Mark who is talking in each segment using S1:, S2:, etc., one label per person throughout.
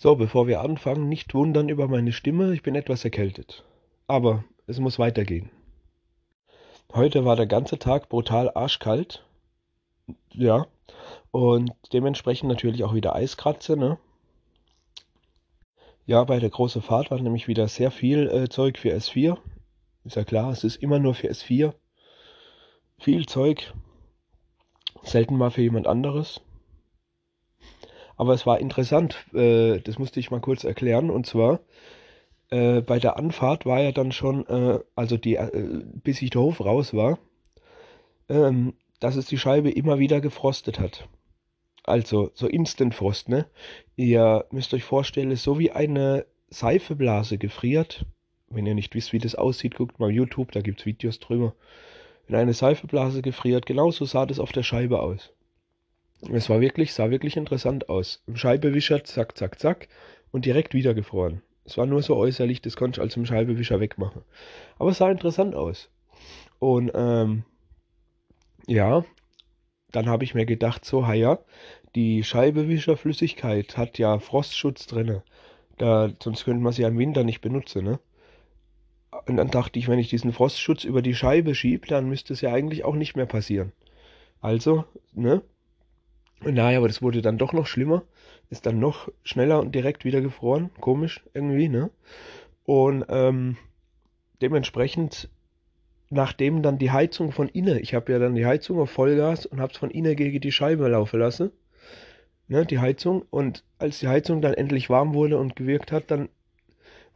S1: So, bevor wir anfangen, nicht wundern über meine Stimme, ich bin etwas erkältet. Aber es muss weitergehen. Heute war der ganze Tag brutal arschkalt. Ja. Und dementsprechend natürlich auch wieder Eiskratze, ne? Ja, bei der großen Fahrt war nämlich wieder sehr viel äh, Zeug für S4. Ist ja klar, es ist immer nur für S4. Viel Zeug. Selten mal für jemand anderes. Aber es war interessant, äh, das musste ich mal kurz erklären. Und zwar, äh, bei der Anfahrt war ja dann schon, äh, also die, äh, bis ich der Hof raus war, ähm, dass es die Scheibe immer wieder gefrostet hat. Also so Instant-Frost, ne? Ihr müsst euch vorstellen, so wie eine Seifeblase gefriert. Wenn ihr nicht wisst, wie das aussieht, guckt mal YouTube, da gibt es Videos drüber. Wenn eine Seifeblase gefriert, genauso sah das auf der Scheibe aus. Es war wirklich, sah wirklich interessant aus. Scheibewischer, zack, zack, zack und direkt wieder gefroren. Es war nur so äußerlich, das konnte ich als im Scheibewischer wegmachen. Aber es sah interessant aus. Und ähm, ja, dann habe ich mir gedacht, so, ja, die Scheibewischerflüssigkeit hat ja Frostschutz drin. Da, sonst könnte man sie ja im Winter nicht benutzen, ne? Und dann dachte ich, wenn ich diesen Frostschutz über die Scheibe schiebe, dann müsste es ja eigentlich auch nicht mehr passieren. Also, ne? Naja, aber das wurde dann doch noch schlimmer. Ist dann noch schneller und direkt wieder gefroren. Komisch irgendwie, ne? Und ähm, dementsprechend, nachdem dann die Heizung von innen, ich habe ja dann die Heizung auf Vollgas und habe es von innen gegen die Scheibe laufen lassen. Ne, die Heizung. Und als die Heizung dann endlich warm wurde und gewirkt hat, dann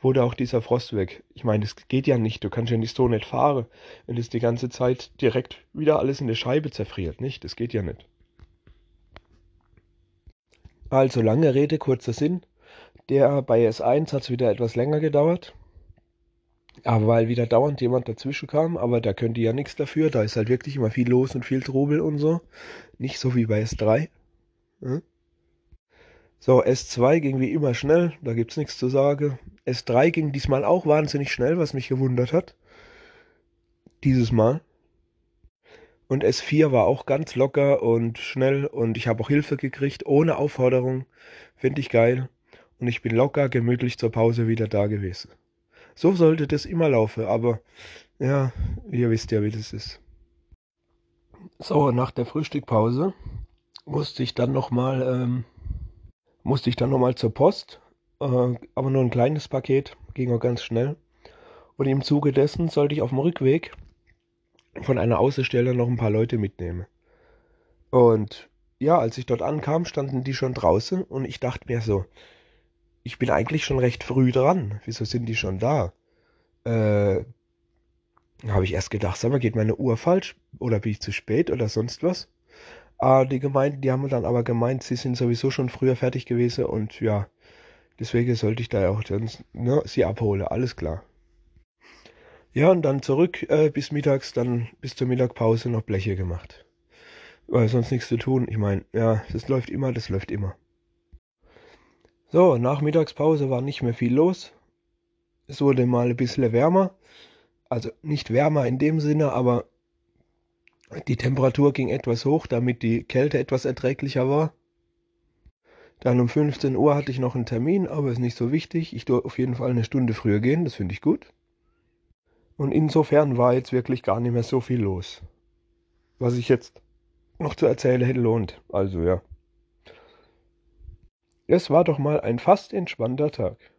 S1: wurde auch dieser Frost weg. Ich meine, das geht ja nicht. Du kannst ja nicht so nicht fahren, wenn es die ganze Zeit direkt wieder alles in der Scheibe zerfriert, nicht? Das geht ja nicht. Also lange Rede, kurzer Sinn. Der bei S1 hat es wieder etwas länger gedauert. Aber weil wieder dauernd jemand dazwischen kam, aber da könnte ja nichts dafür. Da ist halt wirklich immer viel los und viel Trubel und so. Nicht so wie bei S3. Hm? So, S2 ging wie immer schnell, da gibt's nichts zu sagen. S3 ging diesmal auch wahnsinnig schnell, was mich gewundert hat. Dieses Mal. Und S4 war auch ganz locker und schnell und ich habe auch Hilfe gekriegt, ohne Aufforderung. Finde ich geil. Und ich bin locker, gemütlich zur Pause wieder da gewesen. So sollte das immer laufen, aber ja, ihr wisst ja, wie das ist. So, nach der Frühstückpause musste ich dann nochmal, ähm, musste ich dann nochmal zur Post, äh, aber nur ein kleines Paket, ging auch ganz schnell. Und im Zuge dessen sollte ich auf dem Rückweg von einer Außenstelle noch ein paar Leute mitnehme. Und ja, als ich dort ankam, standen die schon draußen und ich dachte mir so, ich bin eigentlich schon recht früh dran. Wieso sind die schon da? Äh, habe ich erst gedacht, sag mal, geht meine Uhr falsch oder bin ich zu spät oder sonst was? Ah, die Gemeinden, die haben dann aber gemeint, sie sind sowieso schon früher fertig gewesen und ja, deswegen sollte ich da auch dann, ne, sie abholen, alles klar. Ja, und dann zurück äh, bis mittags, dann bis zur Mittagpause noch Bleche gemacht. Weil sonst nichts zu tun. Ich meine, ja, das läuft immer, das läuft immer. So, nach Mittagspause war nicht mehr viel los. Es wurde mal ein bisschen wärmer. Also nicht wärmer in dem Sinne, aber die Temperatur ging etwas hoch, damit die Kälte etwas erträglicher war. Dann um 15 Uhr hatte ich noch einen Termin, aber ist nicht so wichtig. Ich durfte auf jeden Fall eine Stunde früher gehen, das finde ich gut. Und insofern war jetzt wirklich gar nicht mehr so viel los. Was ich jetzt noch zu erzählen hätte lohnt. Also ja. Es war doch mal ein fast entspannter Tag.